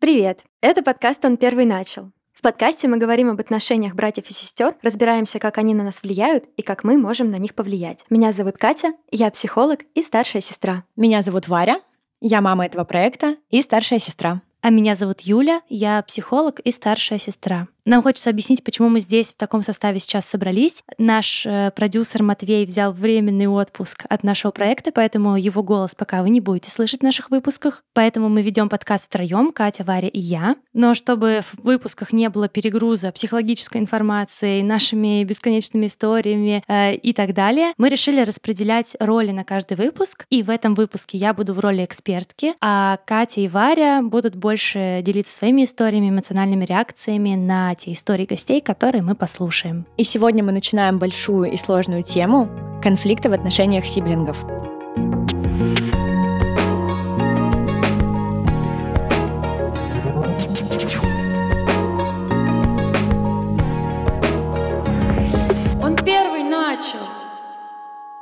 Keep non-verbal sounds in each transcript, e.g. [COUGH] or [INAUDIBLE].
Привет! Это подкаст «Он первый начал». В подкасте мы говорим об отношениях братьев и сестер, разбираемся, как они на нас влияют и как мы можем на них повлиять. Меня зовут Катя, я психолог и старшая сестра. Меня зовут Варя, я мама этого проекта и старшая сестра. А меня зовут Юля, я психолог и старшая сестра. Нам хочется объяснить, почему мы здесь в таком составе сейчас собрались. Наш э, продюсер Матвей взял временный отпуск от нашего проекта, поэтому его голос пока вы не будете слышать в наших выпусках. Поэтому мы ведем подкаст втроем, Катя, Варя и я. Но чтобы в выпусках не было перегруза психологической информацией, нашими бесконечными историями э, и так далее, мы решили распределять роли на каждый выпуск. И в этом выпуске я буду в роли экспертки, а Катя и Варя будут больше делиться своими историями, эмоциональными реакциями на те истории гостей, которые мы послушаем. И сегодня мы начинаем большую и сложную тему — конфликты в отношениях сиблингов. Он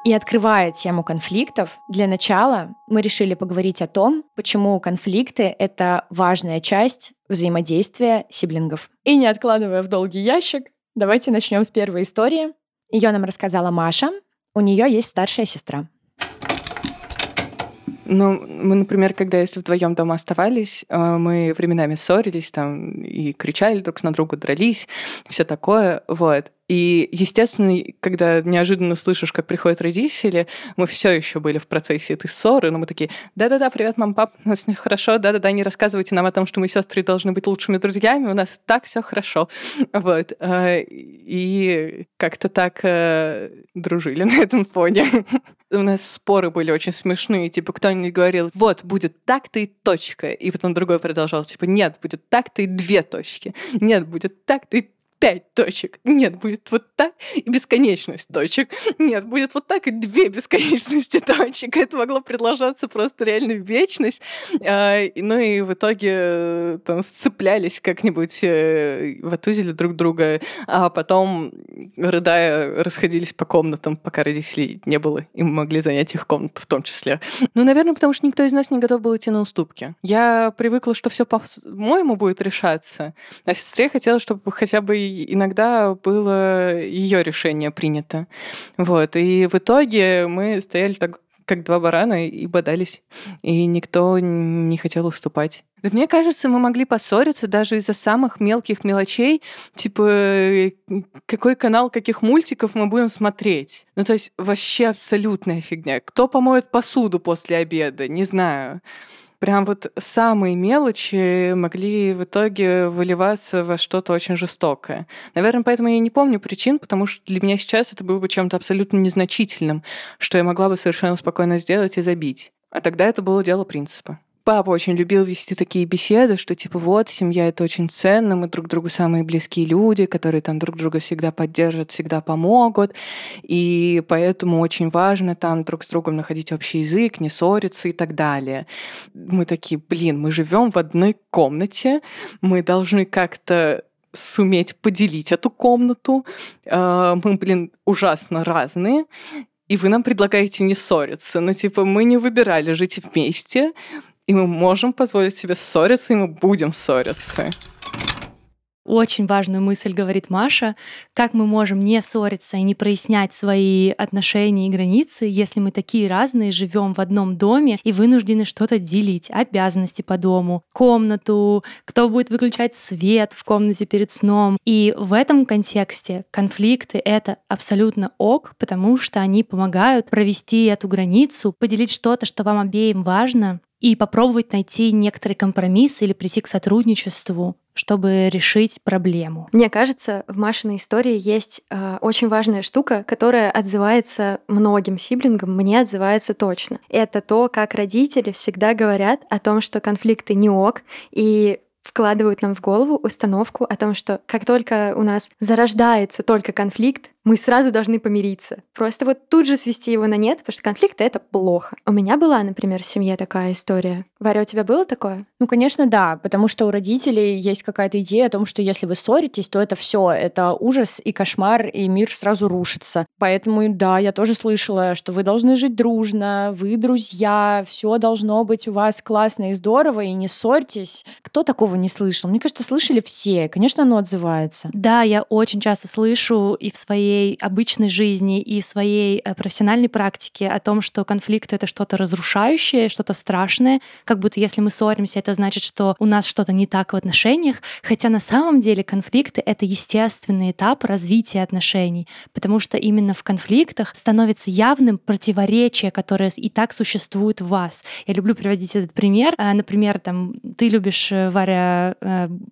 И открывая тему конфликтов, для начала мы решили поговорить о том, почему конфликты — это важная часть взаимодействия сиблингов. И не откладывая в долгий ящик, давайте начнем с первой истории. Ее нам рассказала Маша. У нее есть старшая сестра. Ну, мы, например, когда если вдвоем дома оставались, э, мы временами ссорились там и кричали друг на друга, дрались, все такое, вот. И, естественно, когда неожиданно слышишь, как приходят родители, мы все еще были в процессе этой ссоры, но мы такие, да-да-да, привет, мам, пап, у нас хорошо, да-да-да, не рассказывайте нам о том, что мы сестры должны быть лучшими друзьями, у нас так все хорошо. Вот. Э, и как-то так э, дружили на этом фоне. У нас споры были очень смешные, типа кто-нибудь говорил, вот, будет так-то и точка, и потом другой продолжал, типа, нет, будет так-то и две точки, нет, будет так-то и пять точек. Нет, будет вот так и бесконечность точек. Нет, будет вот так и две [LAUGHS] бесконечности точек. Это могло продолжаться просто реально вечность. А, ну и в итоге э, там сцеплялись как-нибудь, э, ватузили друг друга, а потом, рыдая, расходились по комнатам, пока родителей не было, и мы могли занять их комнату в том числе. Ну, наверное, потому что никто из нас не готов был идти на уступки. Я привыкла, что все по-моему будет решаться, а сестре хотела, чтобы хотя бы иногда было ее решение принято. Вот. И в итоге мы стояли так как два барана и бодались, и никто не хотел уступать. Мне кажется, мы могли поссориться даже из-за самых мелких мелочей, типа какой канал каких мультиков мы будем смотреть. Ну, то есть вообще абсолютная фигня. Кто помоет посуду после обеда, не знаю прям вот самые мелочи могли в итоге выливаться во что-то очень жестокое. Наверное, поэтому я не помню причин, потому что для меня сейчас это было бы чем-то абсолютно незначительным, что я могла бы совершенно спокойно сделать и забить. А тогда это было дело принципа папа очень любил вести такие беседы, что типа вот, семья — это очень ценно, мы друг другу самые близкие люди, которые там друг друга всегда поддержат, всегда помогут, и поэтому очень важно там друг с другом находить общий язык, не ссориться и так далее. Мы такие, блин, мы живем в одной комнате, мы должны как-то суметь поделить эту комнату. А, мы, блин, ужасно разные. И вы нам предлагаете не ссориться. Ну, типа, мы не выбирали жить вместе и мы можем позволить себе ссориться, и мы будем ссориться. Очень важную мысль говорит Маша, как мы можем не ссориться и не прояснять свои отношения и границы, если мы такие разные, живем в одном доме и вынуждены что-то делить, обязанности по дому, комнату, кто будет выключать свет в комнате перед сном. И в этом контексте конфликты — это абсолютно ок, потому что они помогают провести эту границу, поделить что-то, что вам обеим важно, и попробовать найти некоторый компромисс или прийти к сотрудничеству, чтобы решить проблему. Мне кажется, в Машиной истории есть э, очень важная штука, которая отзывается многим сиблингам, мне отзывается точно. Это то, как родители всегда говорят о том, что конфликты не ок, и вкладывают нам в голову установку о том, что как только у нас зарождается только конфликт, мы сразу должны помириться. Просто вот тут же свести его на нет, потому что конфликт — это плохо. У меня была, например, в семье такая история. Варя, у тебя было такое? Ну, конечно, да, потому что у родителей есть какая-то идея о том, что если вы ссоритесь, то это все, это ужас и кошмар, и мир сразу рушится. Поэтому, да, я тоже слышала, что вы должны жить дружно, вы друзья, все должно быть у вас классно и здорово, и не ссорьтесь. Кто такого не слышал? Мне кажется, слышали все. Конечно, оно отзывается. Да, я очень часто слышу и в своей своей обычной жизни и своей э, профессиональной практике о том, что конфликт — это что-то разрушающее, что-то страшное, как будто если мы ссоримся, это значит, что у нас что-то не так в отношениях, хотя на самом деле конфликты — это естественный этап развития отношений, потому что именно в конфликтах становится явным противоречие, которое и так существует в вас. Я люблю приводить этот пример. Э, например, там, ты любишь, э, Варя,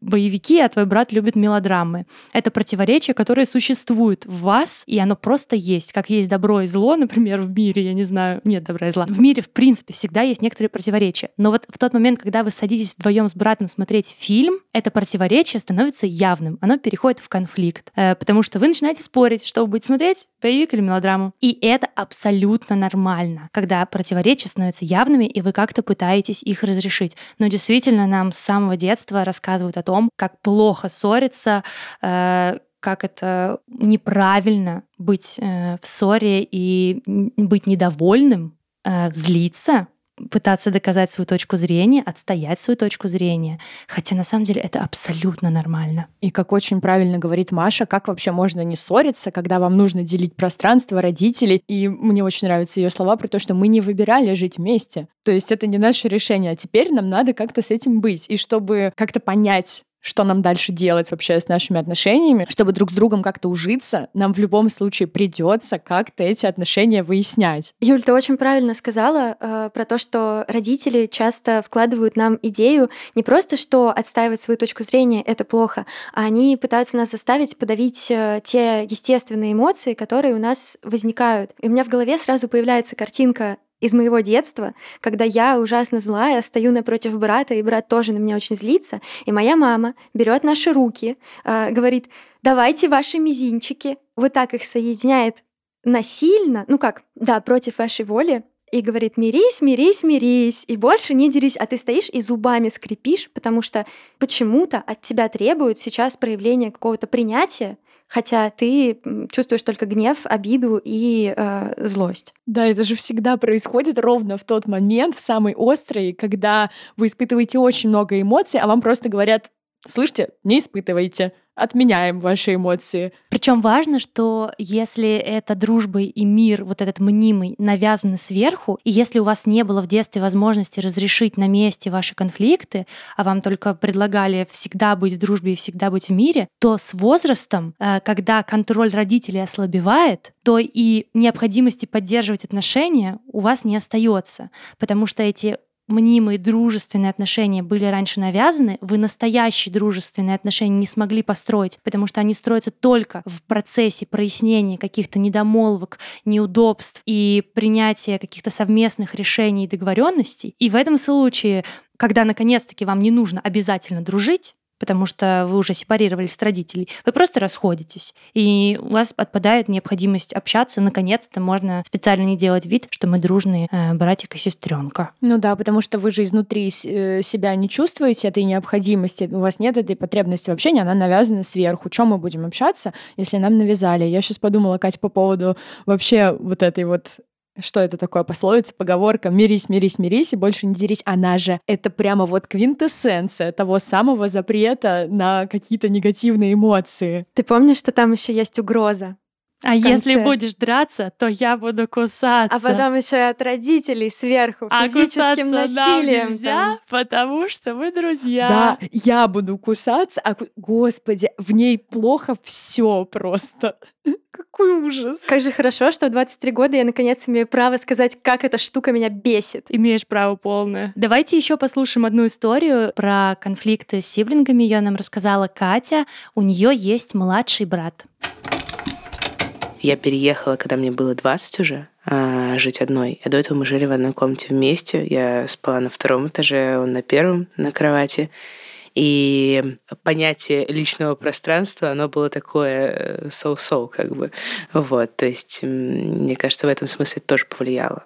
боевики, а твой брат любит мелодрамы. Это противоречие, которое существует в вас, вас, и оно просто есть. Как есть добро и зло, [LAUGHS] например, в мире, я не знаю, нет добра и зла. В мире, в принципе, всегда есть некоторые противоречия. Но вот в тот момент, когда вы садитесь вдвоем с братом смотреть фильм, это противоречие становится явным. Оно переходит в конфликт. Э, потому что вы начинаете спорить, что вы будете смотреть, боевик или мелодраму. И это абсолютно нормально, когда противоречия становятся явными, и вы как-то пытаетесь их разрешить. Но действительно нам с самого детства рассказывают о том, как плохо ссориться, э, как это неправильно быть э, в ссоре и быть недовольным, э, злиться, пытаться доказать свою точку зрения, отстоять свою точку зрения. Хотя на самом деле это абсолютно нормально. И как очень правильно говорит Маша, как вообще можно не ссориться, когда вам нужно делить пространство родителей. И мне очень нравятся ее слова про то, что мы не выбирали жить вместе. То есть это не наше решение, а теперь нам надо как-то с этим быть. И чтобы как-то понять, что нам дальше делать вообще с нашими отношениями, чтобы друг с другом как-то ужиться, нам в любом случае придется как-то эти отношения выяснять. Юль, ты очень правильно сказала э, про то, что родители часто вкладывают нам идею не просто, что отстаивать свою точку зрения — это плохо, а они пытаются нас заставить подавить э, те естественные эмоции, которые у нас возникают. И у меня в голове сразу появляется картинка из моего детства, когда я ужасно злая, стою напротив брата, и брат тоже на меня очень злится, и моя мама берет наши руки, э, говорит, давайте ваши мизинчики, вот так их соединяет насильно, ну как, да, против вашей воли, и говорит, мирись, мирись, мирись, и больше не дерись, а ты стоишь и зубами скрипишь, потому что почему-то от тебя требуют сейчас проявления какого-то принятия, хотя ты чувствуешь только гнев, обиду и э, злость. Да, это же всегда происходит ровно в тот момент, в самый острый, когда вы испытываете очень много эмоций, а вам просто говорят, слышите, не испытывайте. Отменяем ваши эмоции. Причем важно, что если это дружба и мир, вот этот мнимый, навязаны сверху, и если у вас не было в детстве возможности разрешить на месте ваши конфликты, а вам только предлагали всегда быть в дружбе и всегда быть в мире, то с возрастом, э, когда контроль родителей ослабевает, то и необходимости поддерживать отношения у вас не остается, потому что эти мнимые дружественные отношения были раньше навязаны, вы настоящие дружественные отношения не смогли построить, потому что они строятся только в процессе прояснения каких-то недомолвок, неудобств и принятия каких-то совместных решений и договоренностей. И в этом случае, когда наконец-таки вам не нужно обязательно дружить, потому что вы уже сепарировались от родителей, вы просто расходитесь, и у вас отпадает необходимость общаться, наконец-то можно специально не делать вид, что мы дружные э, братик и сестренка. Ну да, потому что вы же изнутри э, себя не чувствуете этой необходимости, у вас нет этой потребности в общении, она навязана сверху. Чем мы будем общаться, если нам навязали? Я сейчас подумала, Катя, по поводу вообще вот этой вот что это такое пословица, поговорка «мирись, мирись, мирись и больше не дерись». Она же это прямо вот квинтэссенция того самого запрета на какие-то негативные эмоции. Ты помнишь, что там еще есть угроза? А если будешь драться, то я буду кусаться. А потом еще и от родителей сверху, а физическим насилием. нельзя, там. потому что мы друзья. Да, я буду кусаться, а господи, в ней плохо все просто. [LAUGHS] Какой ужас. Как же хорошо, что в 23 года я наконец имею право сказать, как эта штука меня бесит. Имеешь право полное. Давайте еще послушаем одну историю про конфликты с сиблингами. Ее нам рассказала Катя. У нее есть младший брат. Я переехала, когда мне было 20 уже, а, жить одной. А до этого мы жили в одной комнате вместе. Я спала на втором этаже, он на первом, на кровати. И понятие личного пространства, оно было такое so-so, как бы. Вот, то есть, мне кажется, в этом смысле это тоже повлияло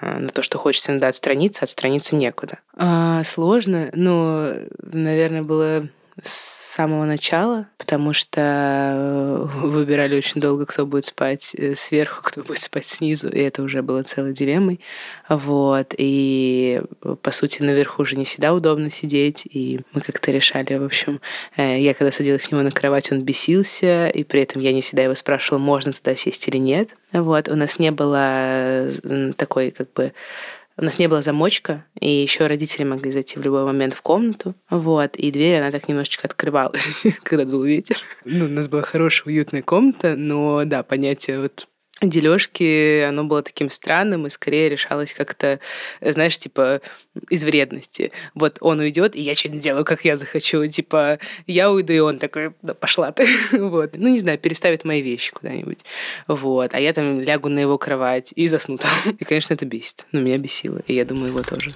на то, что хочется иногда отстраниться, отстраниться некуда. А, сложно, но, наверное, было с самого начала, потому что э, [LAUGHS] выбирали очень долго, кто будет спать э, сверху, кто будет спать снизу, и это уже было целой дилеммой. Вот. И, по сути, наверху уже не всегда удобно сидеть, и мы как-то решали, в общем, э, я когда садилась с него на кровать, он бесился, и при этом я не всегда его спрашивала, можно туда сесть или нет. Вот. У нас не было такой, как бы, у нас не было замочка, и еще родители могли зайти в любой момент в комнату. Вот, и дверь, она так немножечко открывалась, [LAUGHS] когда был ветер. Ну, у нас была хорошая, уютная комната, но да, понятие вот дележки, оно было таким странным и скорее решалось как-то, знаешь, типа из вредности. Вот он уйдет, и я что-нибудь сделаю, как я захочу. Типа я уйду, и он такой, да пошла ты. [LAUGHS] вот. Ну, не знаю, переставит мои вещи куда-нибудь. Вот. А я там лягу на его кровать и засну там. [LAUGHS] и, конечно, это бесит. Ну, меня бесило. И я думаю, его тоже.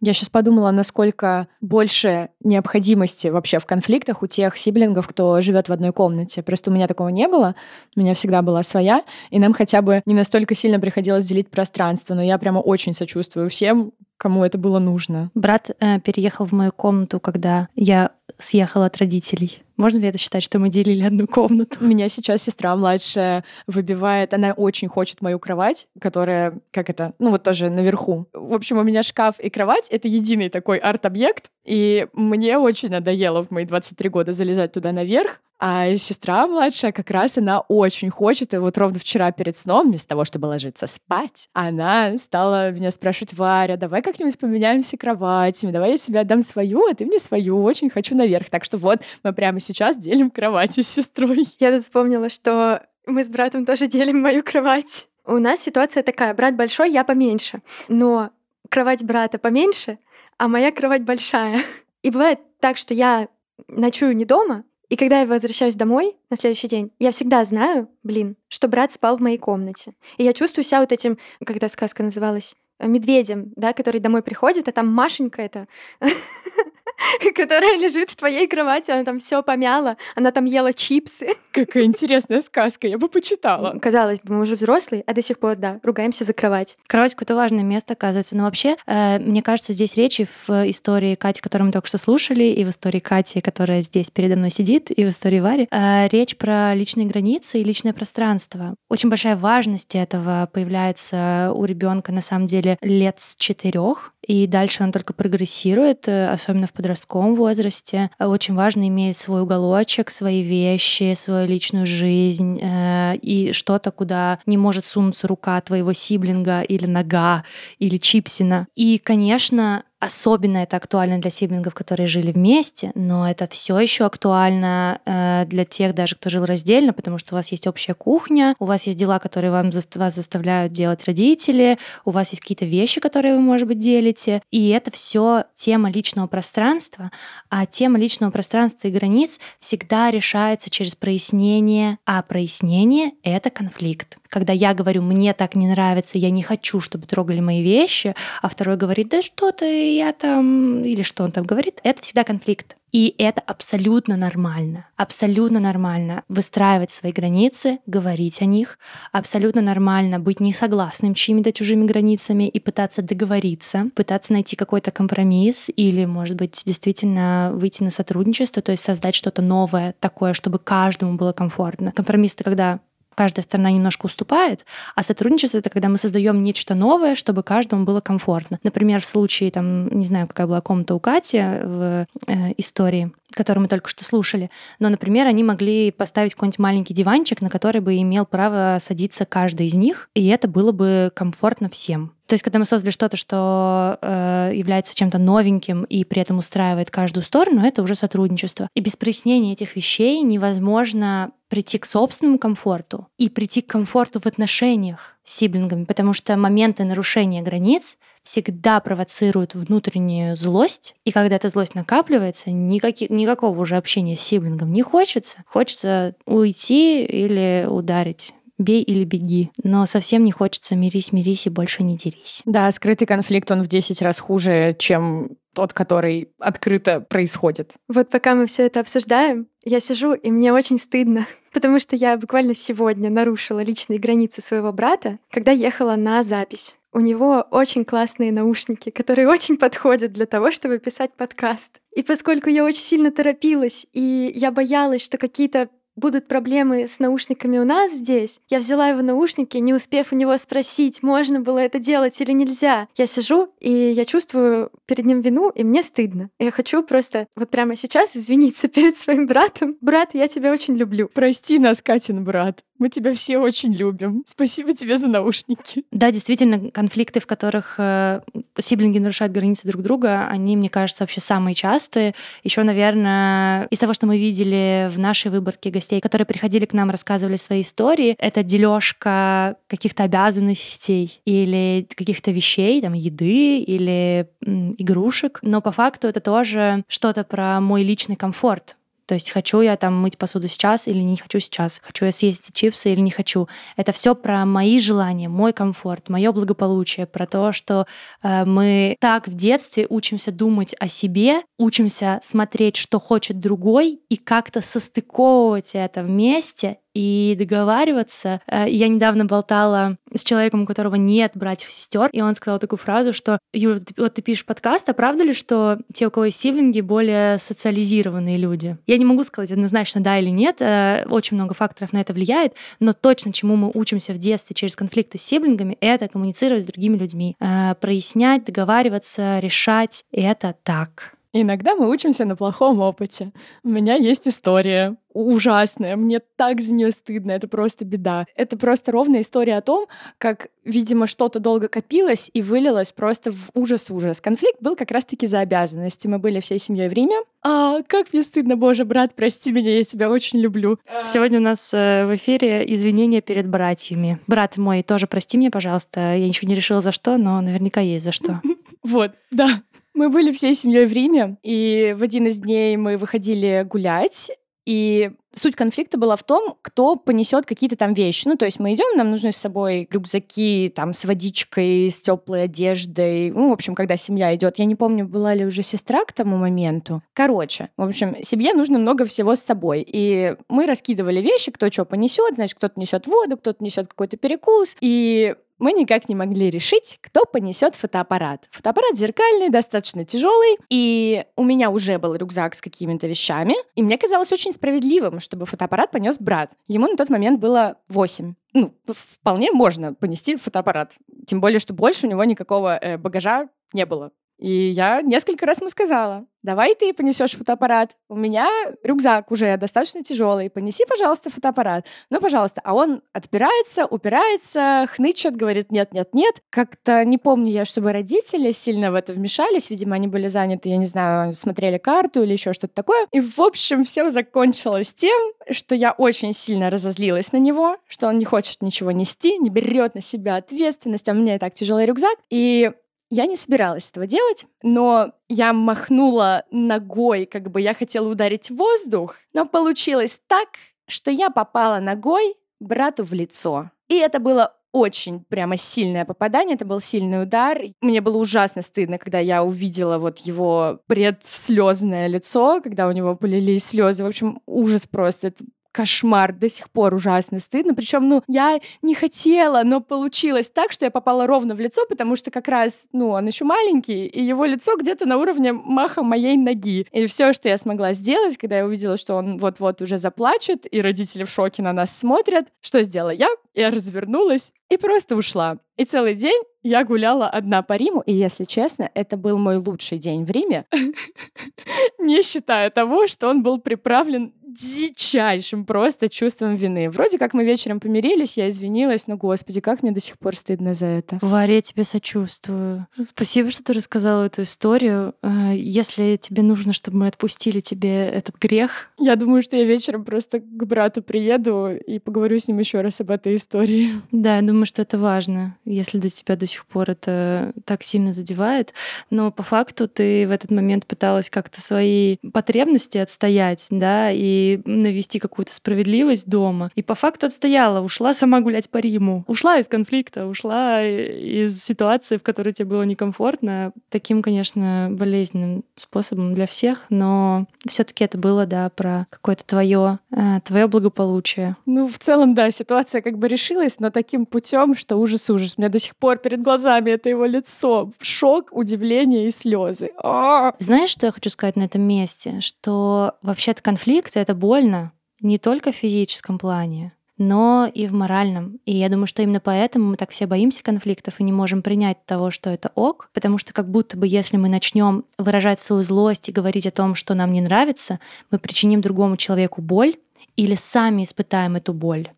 Я сейчас подумала, насколько больше необходимости вообще в конфликтах у тех сиблингов, кто живет в одной комнате. Просто у меня такого не было. У меня всегда была своя, и нам хотя бы не настолько сильно приходилось делить пространство. Но я прямо очень сочувствую всем, кому это было нужно. Брат э, переехал в мою комнату, когда я съехала от родителей. Можно ли это считать, что мы делили одну комнату? Меня сейчас сестра младшая выбивает, она очень хочет мою кровать, которая, как это, ну вот тоже наверху. В общем, у меня шкаф и кровать — это единый такой арт-объект, и мне очень надоело в мои 23 года залезать туда наверх, а сестра младшая как раз она очень хочет, и вот ровно вчера перед сном, вместо того, чтобы ложиться спать, она стала меня спрашивать, Варя, давай как-нибудь поменяемся кроватями, давай я тебе отдам свою, а ты мне свою, очень хочу наверх. Так что вот мы прямо сейчас делим кровати с сестрой. Я тут вспомнила, что мы с братом тоже делим мою кровать. У нас ситуация такая, брат большой, я поменьше, но кровать брата поменьше, а моя кровать большая. И бывает так, что я ночую не дома, и когда я возвращаюсь домой на следующий день, я всегда знаю, блин, что брат спал в моей комнате. И я чувствую себя вот этим, когда сказка называлась, медведем, да, который домой приходит, а там Машенька это [LAUGHS] [LAUGHS] которая лежит в твоей кровати, она там все помяла, она там ела чипсы. [LAUGHS] Какая интересная сказка, я бы почитала. Казалось бы, мы уже взрослые, а до сих пор, да, ругаемся за кровать. Кровать какое-то важное место, оказывается. Но вообще, э, мне кажется, здесь речи в истории Кати, которую мы только что слушали, и в истории Кати, которая здесь передо мной сидит, и в истории Вари, э, речь про личные границы и личное пространство. Очень большая важность этого появляется у ребенка на самом деле лет с четырех, и дальше она только прогрессирует, э, особенно в подростковом возрасте. Очень важно иметь свой уголочек, свои вещи, свою личную жизнь э, и что-то, куда не может сунуться рука твоего сиблинга или нога или чипсина. И, конечно, Особенно это актуально для сиблингов, которые жили вместе, но это все еще актуально э, для тех даже, кто жил раздельно, потому что у вас есть общая кухня, у вас есть дела, которые вам, вас заставляют делать родители, у вас есть какие-то вещи, которые вы, может быть, делите. И это все тема личного пространства, а тема личного пространства и границ всегда решается через прояснение, а прояснение — это конфликт. Когда я говорю, мне так не нравится, я не хочу, чтобы трогали мои вещи, а второй говорит, да что ты, я там, или что он там говорит, это всегда конфликт. И это абсолютно нормально. Абсолютно нормально выстраивать свои границы, говорить о них. Абсолютно нормально быть не согласным чьими-то чужими границами и пытаться договориться, пытаться найти какой-то компромисс или, может быть, действительно выйти на сотрудничество, то есть создать что-то новое такое, чтобы каждому было комфортно. Компромисс — это когда каждая сторона немножко уступает, а сотрудничество — это когда мы создаем нечто новое, чтобы каждому было комфортно. Например, в случае, там, не знаю, какая была комната у Кати в э, истории, которую мы только что слушали, но, например, они могли поставить какой-нибудь маленький диванчик, на который бы имел право садиться каждый из них, и это было бы комфортно всем. То есть, когда мы создали что-то, что э, является чем-то новеньким и при этом устраивает каждую сторону, это уже сотрудничество. И без прояснения этих вещей невозможно прийти к собственному комфорту и прийти к комфорту в отношениях с сиблингами, потому что моменты нарушения границ всегда провоцируют внутреннюю злость, и когда эта злость накапливается, никаких, никакого уже общения с сиблингом не хочется. Хочется уйти или ударить бей или беги. Но совсем не хочется мирись, мирись и больше не дерись. Да, скрытый конфликт, он в 10 раз хуже, чем тот, который открыто происходит. Вот пока мы все это обсуждаем, я сижу, и мне очень стыдно, [LAUGHS] потому что я буквально сегодня нарушила личные границы своего брата, когда ехала на запись. У него очень классные наушники, которые [LAUGHS] очень подходят для того, чтобы писать подкаст. И поскольку я очень сильно торопилась, и я боялась, что какие-то будут проблемы с наушниками у нас здесь. Я взяла его наушники, не успев у него спросить, можно было это делать или нельзя. Я сижу, и я чувствую перед ним вину, и мне стыдно. Я хочу просто вот прямо сейчас извиниться [LAUGHS] перед своим братом. Брат, я тебя очень люблю. Прости нас, Катин брат. Мы тебя все очень любим. Спасибо тебе за наушники. Да, действительно, конфликты, в которых э, сиблинги нарушают границы друг друга, они, мне кажется, вообще самые частые. Еще, наверное, из того, что мы видели в нашей выборке гостей, которые приходили к нам, рассказывали свои истории, это дележка каких-то обязанностей или каких-то вещей, там, еды или м, игрушек. Но по факту это тоже что-то про мой личный комфорт то есть хочу я там мыть посуду сейчас или не хочу сейчас, хочу я съесть чипсы или не хочу. Это все про мои желания, мой комфорт, мое благополучие, про то, что э, мы так в детстве учимся думать о себе, учимся смотреть, что хочет другой, и как-то состыковывать это вместе и договариваться. Э, я недавно болтала с человеком, у которого нет братьев и сестер, и он сказал такую фразу, что Юля, вот ты пишешь подкаст, а правда ли, что те, у кого есть сиблинги, более социализированные люди? Я не могу сказать однозначно да или нет, э, очень много факторов на это влияет, но точно чему мы учимся в детстве через конфликты с сиблингами, это коммуницировать с другими людьми, э, прояснять, договариваться, решать. Это так. Иногда мы учимся на плохом опыте. У меня есть история ужасная, мне так за нее стыдно, это просто беда. Это просто ровная история о том, как, видимо, что-то долго копилось и вылилось просто в ужас-ужас. Конфликт был как раз-таки за обязанности. Мы были всей семьей в Риме. А, как мне стыдно, боже, брат, прости меня, я тебя очень люблю. Сегодня у нас э, в эфире извинения перед братьями. Брат мой, тоже прости меня, пожалуйста. Я ничего не решила за что, но наверняка есть за что. [LAUGHS] Вот, да. Мы были всей семьей в Риме, и в один из дней мы выходили гулять, и суть конфликта была в том, кто понесет какие-то там вещи. Ну, то есть мы идем, нам нужны с собой рюкзаки там с водичкой, с теплой одеждой. Ну, в общем, когда семья идет, я не помню, была ли уже сестра к тому моменту. Короче, в общем, семье нужно много всего с собой. И мы раскидывали вещи, кто что понесет, значит, кто-то несет воду, кто-то несет какой-то перекус. И мы никак не могли решить, кто понесет фотоаппарат. Фотоаппарат зеркальный, достаточно тяжелый, и у меня уже был рюкзак с какими-то вещами, и мне казалось очень справедливым, чтобы фотоаппарат понес брат. Ему на тот момент было 8 ну, вполне можно понести фотоаппарат. Тем более, что больше у него никакого э, багажа не было. И я несколько раз ему сказала, давай ты понесешь фотоаппарат. У меня рюкзак уже достаточно тяжелый. Понеси, пожалуйста, фотоаппарат. Ну, пожалуйста. А он отпирается, упирается, хнычет, говорит нет, нет, нет. Как-то не помню я, чтобы родители сильно в это вмешались. Видимо, они были заняты, я не знаю, смотрели карту или еще что-то такое. И, в общем, все закончилось тем, что я очень сильно разозлилась на него, что он не хочет ничего нести, не берет на себя ответственность, а у меня и так тяжелый рюкзак. И я не собиралась этого делать, но я махнула ногой, как бы я хотела ударить воздух, но получилось так, что я попала ногой брату в лицо. И это было очень прямо сильное попадание, это был сильный удар. Мне было ужасно стыдно, когда я увидела вот его предслезное лицо, когда у него полились слезы. В общем, ужас просто. Это кошмар, до сих пор ужасно стыдно. Причем, ну, я не хотела, но получилось так, что я попала ровно в лицо, потому что как раз, ну, он еще маленький, и его лицо где-то на уровне маха моей ноги. И все, что я смогла сделать, когда я увидела, что он вот-вот уже заплачет, и родители в шоке на нас смотрят, что сделала я? Я развернулась и просто ушла. И целый день я гуляла одна по Риму, и, если честно, это был мой лучший день в Риме, [LAUGHS] не считая того, что он был приправлен дичайшим просто чувством вины. Вроде как мы вечером помирились, я извинилась, но, господи, как мне до сих пор стыдно за это. Варя, я тебе сочувствую. Спасибо, что ты рассказала эту историю. Э, если тебе нужно, чтобы мы отпустили тебе этот грех... Я думаю, что я вечером просто к брату приеду и поговорю с ним еще раз об этой истории. Да, я думаю, что это важно, если до тебя до сих пор это так сильно задевает. Но по факту ты в этот момент пыталась как-то свои потребности отстоять, да, и и навести какую-то справедливость дома. И по факту отстояла, ушла сама гулять по Риму. Ушла из конфликта, ушла из ситуации, в которой тебе было некомфортно. Таким, конечно, болезненным способом для всех, но все-таки это было, да, про какое-то твое, э, твое благополучие. Ну, в целом, да, ситуация как бы решилась, но таким путем, что ужас-ужас. У меня до сих пор перед глазами это его лицо. Шок, удивление и слезы. А! Знаешь, что я хочу сказать на этом месте? Что вообще-то конфликты — это больно не только в физическом плане, но и в моральном. И я думаю, что именно поэтому мы так все боимся конфликтов и не можем принять того, что это ок, потому что как будто бы если мы начнем выражать свою злость и говорить о том, что нам не нравится, мы причиним другому человеку боль или сами испытаем эту боль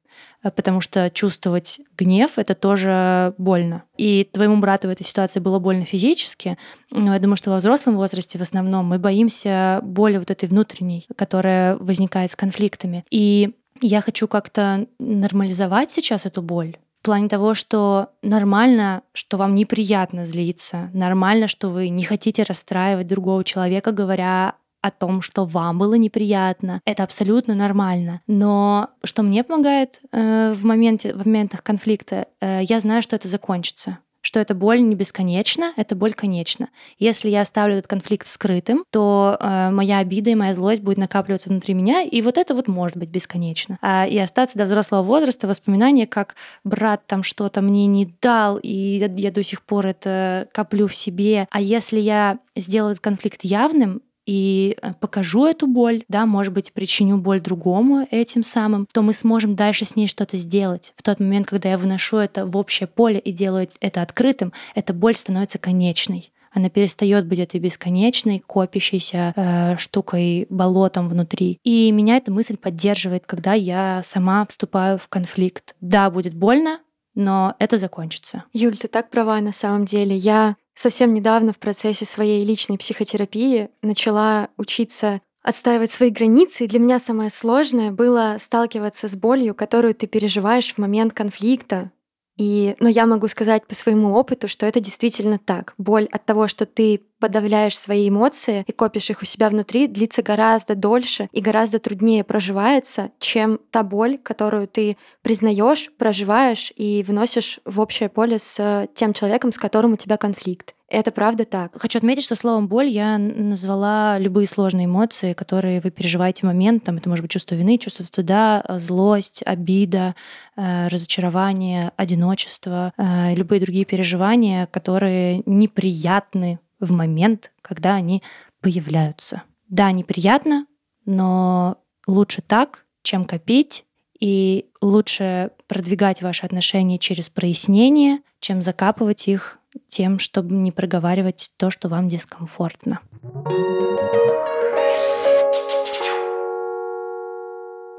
потому что чувствовать гнев — это тоже больно. И твоему брату в этой ситуации было больно физически, но я думаю, что во взрослом возрасте в основном мы боимся боли вот этой внутренней, которая возникает с конфликтами. И я хочу как-то нормализовать сейчас эту боль. В плане того, что нормально, что вам неприятно злиться, нормально, что вы не хотите расстраивать другого человека, говоря о том, что вам было неприятно. Это абсолютно нормально. Но что мне помогает э, в, моменте, в моментах конфликта, э, я знаю, что это закончится что эта боль не бесконечна, эта боль конечна. Если я оставлю этот конфликт скрытым, то э, моя обида и моя злость будет накапливаться внутри меня, и вот это вот может быть бесконечно. А, и остаться до взрослого возраста воспоминания, как брат там что-то мне не дал, и я, я до сих пор это коплю в себе. А если я сделаю этот конфликт явным, и э, покажу эту боль, да, может быть, причиню боль другому этим самым, то мы сможем дальше с ней что-то сделать. В тот момент, когда я выношу это в общее поле и делаю это открытым, эта боль становится конечной она перестает быть этой бесконечной, копящейся э, штукой, болотом внутри. И меня эта мысль поддерживает, когда я сама вступаю в конфликт. Да, будет больно, но это закончится. Юль, ты так права на самом деле. Я совсем недавно в процессе своей личной психотерапии начала учиться отстаивать свои границы, и для меня самое сложное было сталкиваться с болью, которую ты переживаешь в момент конфликта, и, но я могу сказать по своему опыту, что это действительно так. Боль от того, что ты подавляешь свои эмоции и копишь их у себя внутри, длится гораздо дольше и гораздо труднее проживается, чем та боль, которую ты признаешь, проживаешь и выносишь в общее поле с тем человеком, с которым у тебя конфликт. Это правда так. Хочу отметить, что словом боль я назвала любые сложные эмоции, которые вы переживаете в момент. Там, это может быть чувство вины, чувство стыда, злость, обида, э, разочарование, одиночество, э, любые другие переживания, которые неприятны в момент, когда они появляются. Да, неприятно, но лучше так, чем копить, и лучше продвигать ваши отношения через прояснение, чем закапывать их тем, чтобы не проговаривать то, что вам дискомфортно.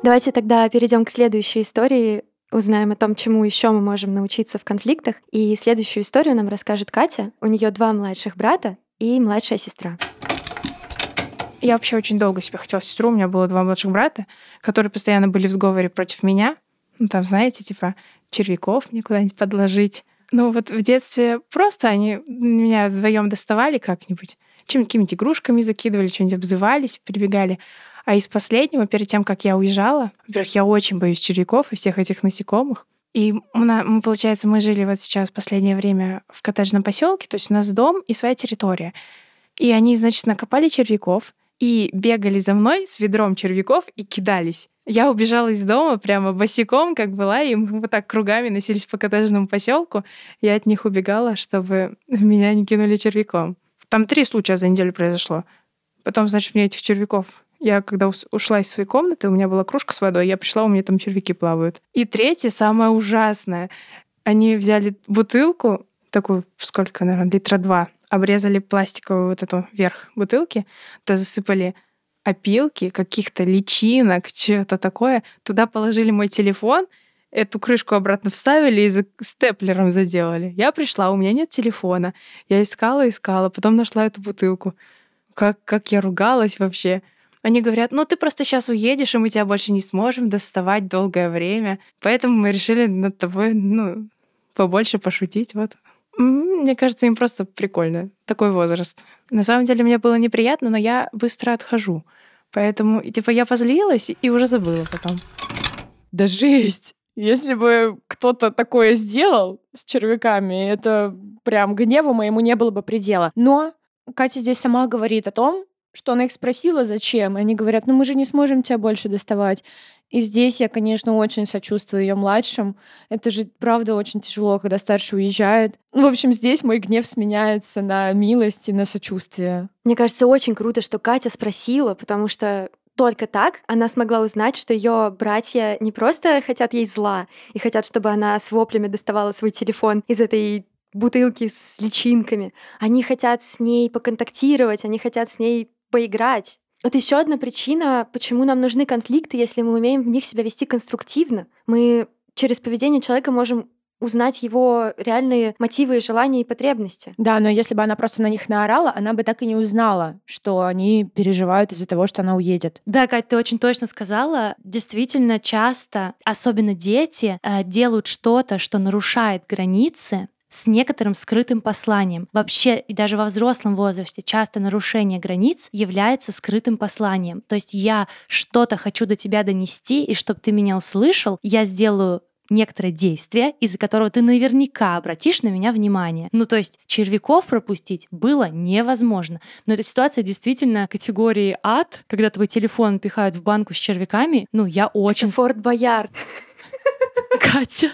Давайте тогда перейдем к следующей истории, узнаем о том, чему еще мы можем научиться в конфликтах. И следующую историю нам расскажет Катя. У нее два младших брата и младшая сестра. Я вообще очень долго себе хотела сестру. У меня было два младших брата, которые постоянно были в сговоре против меня. Ну, там, знаете, типа, червяков мне куда-нибудь подложить, ну вот в детстве просто они меня вдвоем доставали как-нибудь, чем какими-нибудь игрушками закидывали, что-нибудь обзывались, прибегали. А из последнего, перед тем, как я уезжала, во-первых, я очень боюсь червяков и всех этих насекомых. И мы, получается, мы жили вот сейчас последнее время в коттеджном поселке, то есть у нас дом и своя территория. И они, значит, накопали червяков и бегали за мной с ведром червяков и кидались. Я убежала из дома прямо босиком, как была, и мы вот так кругами носились по коттеджному поселку. Я от них убегала, чтобы меня не кинули червяком. Там три случая за неделю произошло. Потом, значит, мне этих червяков я когда ушла из своей комнаты, у меня была кружка с водой, я пришла, у меня там червяки плавают. И третье, самое ужасное. Они взяли бутылку, такую, сколько, наверное, литра два, обрезали пластиковую вот эту верх бутылки, то засыпали опилки, каких-то личинок, что-то такое. Туда положили мой телефон, эту крышку обратно вставили и степлером заделали. Я пришла, у меня нет телефона. Я искала, искала, потом нашла эту бутылку. Как, как я ругалась вообще. Они говорят, ну ты просто сейчас уедешь, и мы тебя больше не сможем доставать долгое время. Поэтому мы решили над тобой, ну, побольше пошутить. Вот. Мне кажется, им просто прикольно. Такой возраст. На самом деле мне было неприятно, но я быстро отхожу. Поэтому, типа, я позлилась и уже забыла потом. Да жесть! Если бы кто-то такое сделал с червяками, это прям гневу моему не было бы предела. Но Катя здесь сама говорит о том, что она их спросила, зачем. И они говорят, ну мы же не сможем тебя больше доставать. И здесь я, конечно, очень сочувствую ее младшим. Это же, правда, очень тяжело, когда старший уезжает. Ну, в общем, здесь мой гнев сменяется на милость и на сочувствие. Мне кажется, очень круто, что Катя спросила, потому что только так она смогла узнать, что ее братья не просто хотят ей зла и хотят, чтобы она с воплями доставала свой телефон из этой бутылки с личинками. Они хотят с ней поконтактировать, они хотят с ней поиграть. Это еще одна причина, почему нам нужны конфликты, если мы умеем в них себя вести конструктивно. Мы через поведение человека можем узнать его реальные мотивы и желания и потребности. Да, но если бы она просто на них наорала, она бы так и не узнала, что они переживают из-за того, что она уедет. Да, Кать, ты очень точно сказала. Действительно, часто, особенно дети, э, делают что-то, что нарушает границы, с некоторым скрытым посланием. Вообще, и даже во взрослом возрасте часто нарушение границ является скрытым посланием. То есть я что-то хочу до тебя донести, и чтобы ты меня услышал, я сделаю некоторое действие, из-за которого ты наверняка обратишь на меня внимание. Ну, то есть червяков пропустить было невозможно. Но эта ситуация действительно категории ад, когда твой телефон пихают в банку с червяками. Ну, я очень... Это Форт Боярд. Катя.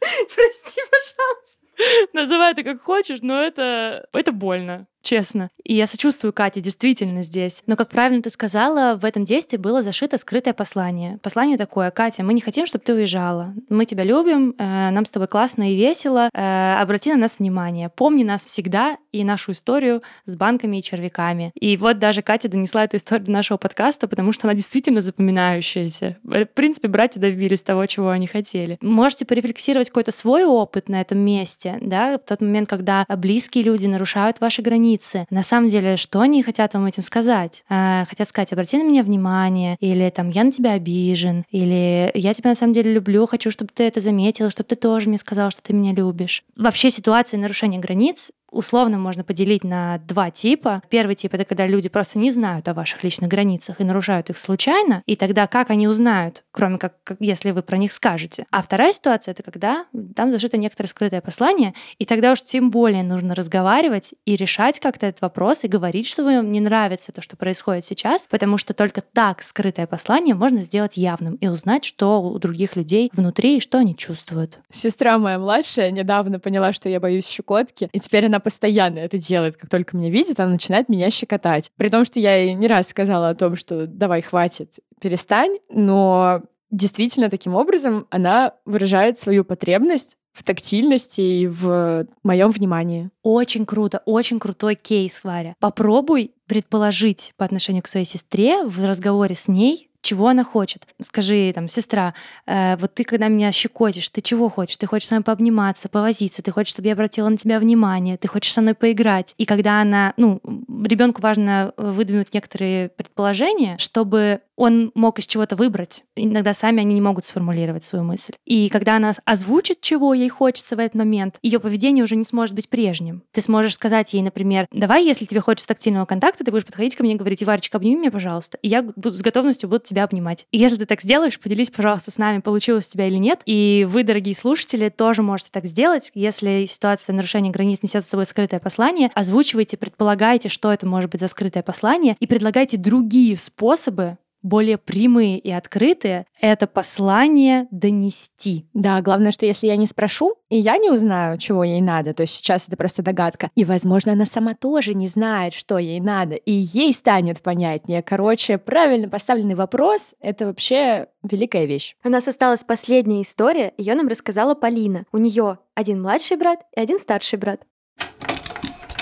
Прости, пожалуйста. Называй это как хочешь, но это, это больно честно. И я сочувствую Кате действительно здесь. Но, как правильно ты сказала, в этом действии было зашито скрытое послание. Послание такое, Катя, мы не хотим, чтобы ты уезжала. Мы тебя любим, э, нам с тобой классно и весело. Э, обрати на нас внимание. Помни нас всегда и нашу историю с банками и червяками. И вот даже Катя донесла эту историю до нашего подкаста, потому что она действительно запоминающаяся. В принципе, братья добились того, чего они хотели. Можете порефлексировать какой-то свой опыт на этом месте, да, в тот момент, когда близкие люди нарушают ваши границы, границы. На самом деле, что они хотят вам этим сказать? А, хотят сказать, обрати на меня внимание, или там, я на тебя обижен, или я тебя на самом деле люблю, хочу, чтобы ты это заметила, чтобы ты тоже мне сказал, что ты меня любишь. Вообще ситуация нарушения границ условно можно поделить на два типа. Первый тип — это когда люди просто не знают о ваших личных границах и нарушают их случайно, и тогда как они узнают, кроме как, как если вы про них скажете. А вторая ситуация — это когда там зашито некоторое скрытое послание, и тогда уж тем более нужно разговаривать и решать как-то этот вопрос, и говорить, что вам не нравится то, что происходит сейчас, потому что только так скрытое послание можно сделать явным и узнать, что у других людей внутри и что они чувствуют. Сестра моя младшая недавно поняла, что я боюсь щекотки, и теперь она она постоянно это делает. Как только меня видит, она начинает меня щекотать. При том, что я ей не раз сказала о том, что давай, хватит, перестань, но действительно таким образом она выражает свою потребность в тактильности и в моем внимании. Очень круто, очень крутой кейс, Варя. Попробуй предположить по отношению к своей сестре в разговоре с ней, чего она хочет. Скажи, там, сестра, э, вот ты, когда меня щекотишь, ты чего хочешь? Ты хочешь со мной пообниматься, повозиться, ты хочешь, чтобы я обратила на тебя внимание, ты хочешь со мной поиграть. И когда она, ну, ребенку важно выдвинуть некоторые предположения, чтобы он мог из чего-то выбрать. Иногда сами они не могут сформулировать свою мысль. И когда она озвучит, чего ей хочется в этот момент, ее поведение уже не сможет быть прежним. Ты сможешь сказать ей, например, давай, если тебе хочется тактильного контакта, ты будешь подходить ко мне и говорить, Варечка, обними меня, пожалуйста. И я буду, с готовностью буду тебя обнимать. И если ты так сделаешь, поделись, пожалуйста, с нами, получилось у тебя или нет. И вы, дорогие слушатели, тоже можете так сделать. Если ситуация нарушения границ несет с собой скрытое послание, озвучивайте, предполагайте, что это может быть за скрытое послание, и предлагайте другие способы более прямые и открытые, это послание донести. Да, главное, что если я не спрошу, и я не узнаю, чего ей надо, то есть сейчас это просто догадка, и, возможно, она сама тоже не знает, что ей надо, и ей станет понятнее. Короче, правильно поставленный вопрос — это вообще великая вещь. У нас осталась последняя история, ее нам рассказала Полина. У нее один младший брат и один старший брат.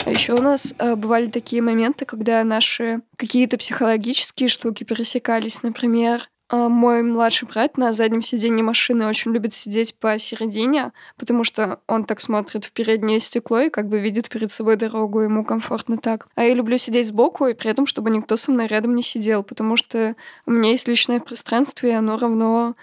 А еще у нас э, бывали такие моменты, когда наши какие-то психологические штуки пересекались. Например, э, мой младший брат на заднем сиденье машины очень любит сидеть посередине, потому что он так смотрит в переднее стекло и как бы видит перед собой дорогу, ему комфортно так. А я люблю сидеть сбоку и при этом, чтобы никто со мной рядом не сидел, потому что у меня есть личное пространство, и оно равно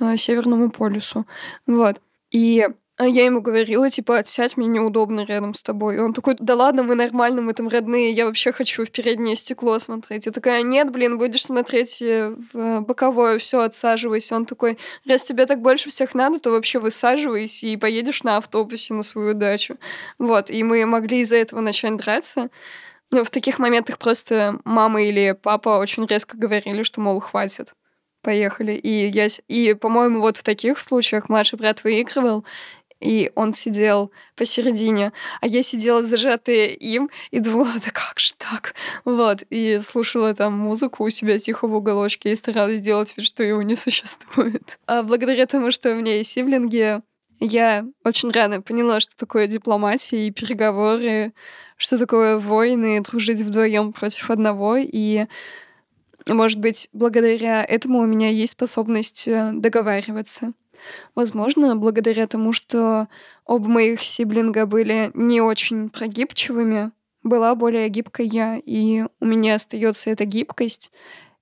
э, Северному полюсу. Вот. И А я ему говорила, типа, отсядь, мне неудобно рядом с тобой. И он такой, да ладно, мы нормально, мы там родные, я вообще хочу в переднее стекло смотреть. Я такая, нет, блин, будешь смотреть э, в боковое, все, отсаживайся. Он такой, раз тебе так больше всех надо, то вообще высаживайся и поедешь на автобусе на свою дачу. Вот, и мы могли из-за этого начать драться. Но в таких моментах просто мама или папа очень резко говорили, что, мол, хватит поехали. И я, и, по-моему, вот в таких случаях младший брат выигрывал, и он сидел посередине, а я сидела зажатая им и думала, да как же так? Вот, и слушала там музыку у себя тихо в уголочке и старалась сделать вид, что его не существует. А благодаря тому, что у меня есть сиблинги, я очень рано поняла, что такое дипломатия и переговоры, что такое войны, дружить вдвоем против одного, и может быть, благодаря этому у меня есть способность э, договариваться. Возможно, благодаря тому, что оба моих сиблинга были не очень прогибчивыми, была более гибкой я, и у меня остается эта гибкость.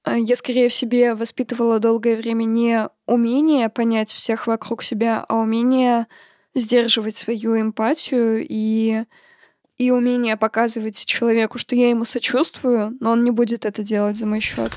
А я скорее в себе воспитывала долгое время не умение понять всех вокруг себя, а умение сдерживать свою эмпатию и, и умение показывать человеку, что я ему сочувствую, но он не будет это делать за мой счет.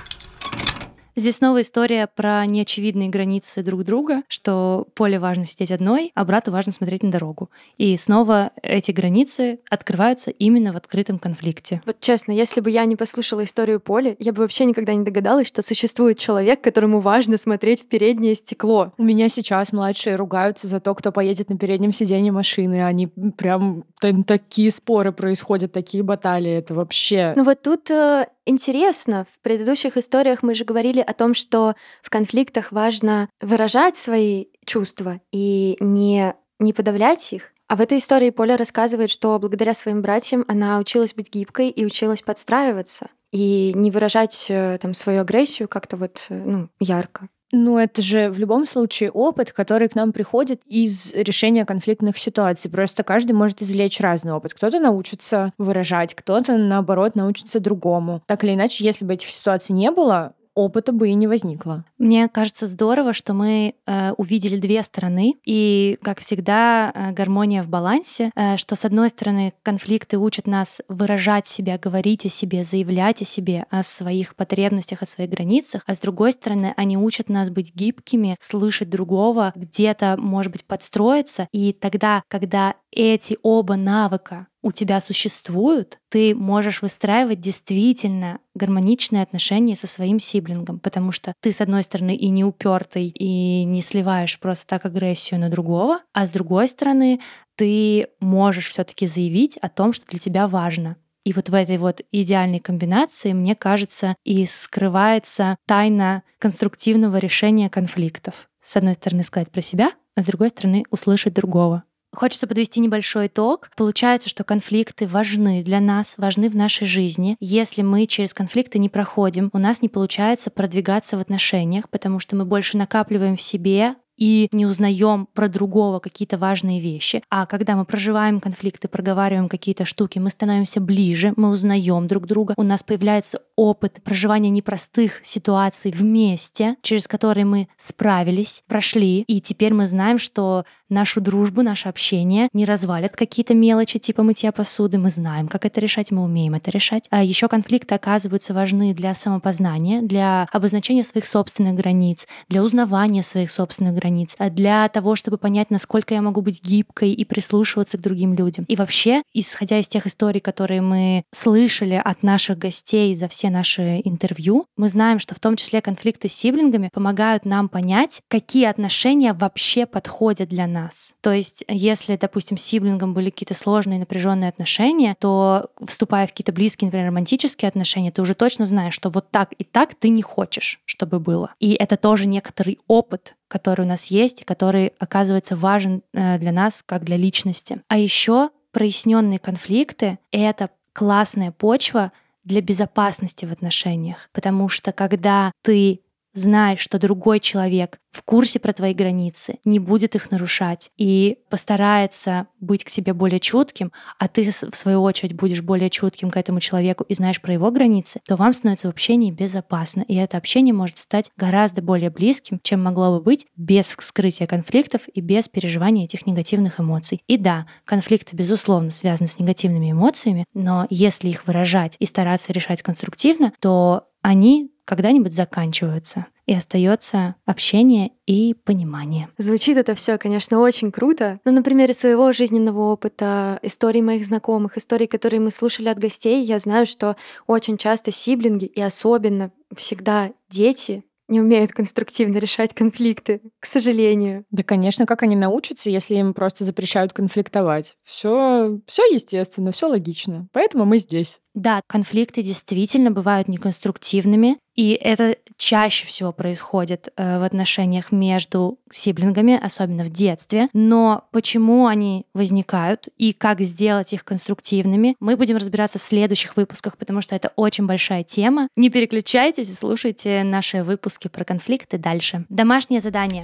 Здесь снова история про неочевидные границы друг друга, что Поле важно сидеть одной, а брату важно смотреть на дорогу. И снова эти границы открываются именно в открытом конфликте. Вот честно, если бы я не послушала историю Поли, я бы вообще никогда не догадалась, что существует человек, которому важно смотреть в переднее стекло. У меня сейчас младшие ругаются за то, кто поедет на переднем сиденье машины. Они прям там такие споры происходят, такие баталии. Это вообще... Ну вот тут э, интересно. В предыдущих историях мы же говорили о том, что в конфликтах важно выражать свои чувства и не, не подавлять их. А в этой истории Поля рассказывает, что благодаря своим братьям она училась быть гибкой и училась подстраиваться и не выражать э, там свою агрессию как-то вот э, ну, ярко. Ну, это же в любом случае опыт, который к нам приходит из решения конфликтных ситуаций. Просто каждый может извлечь разный опыт. Кто-то научится выражать, кто-то, наоборот, научится другому. Так или иначе, если бы этих ситуаций не было, опыта бы и не возникло. Мне кажется здорово, что мы э, увидели две стороны, и, как всегда, э, гармония в балансе, э, что, с одной стороны, конфликты учат нас выражать себя, говорить о себе, заявлять о себе, о своих потребностях, о своих границах, а с другой стороны, они учат нас быть гибкими, слышать другого, где-то, может быть, подстроиться, и тогда, когда эти оба навыка у тебя существуют, ты можешь выстраивать действительно гармоничные отношения со своим сиблингом, потому что ты, с одной стороны, и не упертый, и не сливаешь просто так агрессию на другого, а с другой стороны, ты можешь все-таки заявить о том, что для тебя важно. И вот в этой вот идеальной комбинации, мне кажется, и скрывается тайна конструктивного решения конфликтов. С одной стороны, сказать про себя, а с другой стороны, услышать другого. Хочется подвести небольшой итог. Получается, что конфликты важны для нас, важны в нашей жизни. Если мы через конфликты не проходим, у нас не получается продвигаться в отношениях, потому что мы больше накапливаем в себе и не узнаем про другого какие-то важные вещи. А когда мы проживаем конфликты, проговариваем какие-то штуки, мы становимся ближе, мы узнаем друг друга, у нас появляется опыт проживания непростых ситуаций вместе, через которые мы справились, прошли, и теперь мы знаем, что нашу дружбу, наше общение не развалят какие-то мелочи типа мытья посуды. Мы знаем, как это решать, мы умеем это решать. А еще конфликты оказываются важны для самопознания, для обозначения своих собственных границ, для узнавания своих собственных границ, а для того, чтобы понять, насколько я могу быть гибкой и прислушиваться к другим людям. И вообще, исходя из тех историй, которые мы слышали от наших гостей за все наши интервью, мы знаем, что в том числе конфликты с сиблингами помогают нам понять, какие отношения вообще подходят для нас. То есть, если, допустим, с сиблингом были какие-то сложные напряженные отношения, то вступая в какие-то близкие, например, романтические отношения, ты уже точно знаешь, что вот так и так ты не хочешь, чтобы было. И это тоже некоторый опыт, который у нас есть, и который оказывается важен э, для нас, как для личности. А еще проясненные конфликты — это классная почва для безопасности в отношениях, потому что когда ты знай, что другой человек в курсе про твои границы, не будет их нарушать и постарается быть к тебе более чутким, а ты, в свою очередь, будешь более чутким к этому человеку и знаешь про его границы, то вам становится в общении безопасно. И это общение может стать гораздо более близким, чем могло бы быть без вскрытия конфликтов и без переживания этих негативных эмоций. И да, конфликты, безусловно, связаны с негативными эмоциями, но если их выражать и стараться решать конструктивно, то они когда-нибудь заканчиваются и остается общение и понимание. Звучит это все, конечно, очень круто. Но на примере своего жизненного опыта, истории моих знакомых, истории, которые мы слушали от гостей, я знаю, что очень часто сиблинги и особенно всегда дети не умеют конструктивно решать конфликты, к сожалению. Да, конечно, как они научатся, если им просто запрещают конфликтовать? Все, все естественно, все логично. Поэтому мы здесь. Да, конфликты действительно бывают неконструктивными, и это чаще всего происходит э, в отношениях между сиблингами, особенно в детстве. Но почему они возникают и как сделать их конструктивными, мы будем разбираться в следующих выпусках, потому что это очень большая тема. Не переключайтесь и слушайте наши выпуски про конфликты дальше. Домашнее задание.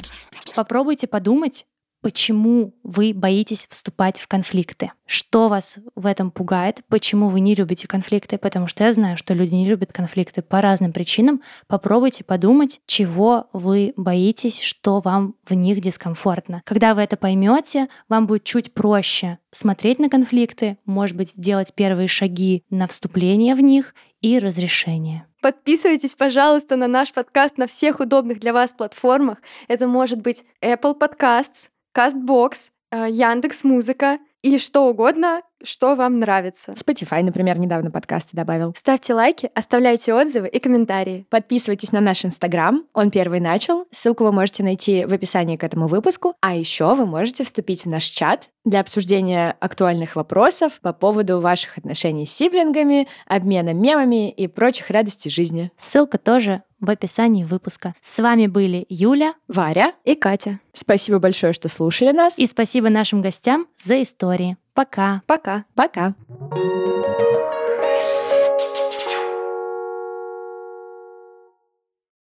Попробуйте подумать, почему вы боитесь вступать в конфликты. Что вас в этом пугает? Почему вы не любите конфликты? Потому что я знаю, что люди не любят конфликты по разным причинам. Попробуйте подумать, чего вы боитесь, что вам в них дискомфортно. Когда вы это поймете, вам будет чуть проще смотреть на конфликты, может быть, делать первые шаги на вступление в них и разрешение. Подписывайтесь, пожалуйста, на наш подкаст на всех удобных для вас платформах. Это может быть Apple Podcasts, Castbox, э, Яндекс Музыка и что угодно, что вам нравится. Spotify, например, недавно подкасты добавил. Ставьте лайки, оставляйте отзывы и комментарии. Подписывайтесь на наш Инстаграм, он первый начал. Ссылку вы можете найти в описании к этому выпуску. А еще вы можете вступить в наш чат для обсуждения актуальных вопросов по поводу ваших отношений с сиблингами, обмена мемами и прочих радостей жизни. Ссылка тоже в описании выпуска. С вами были Юля, Варя и Катя. Спасибо большое, что слушали нас. И спасибо нашим гостям за истории. Пока. Пока. Пока.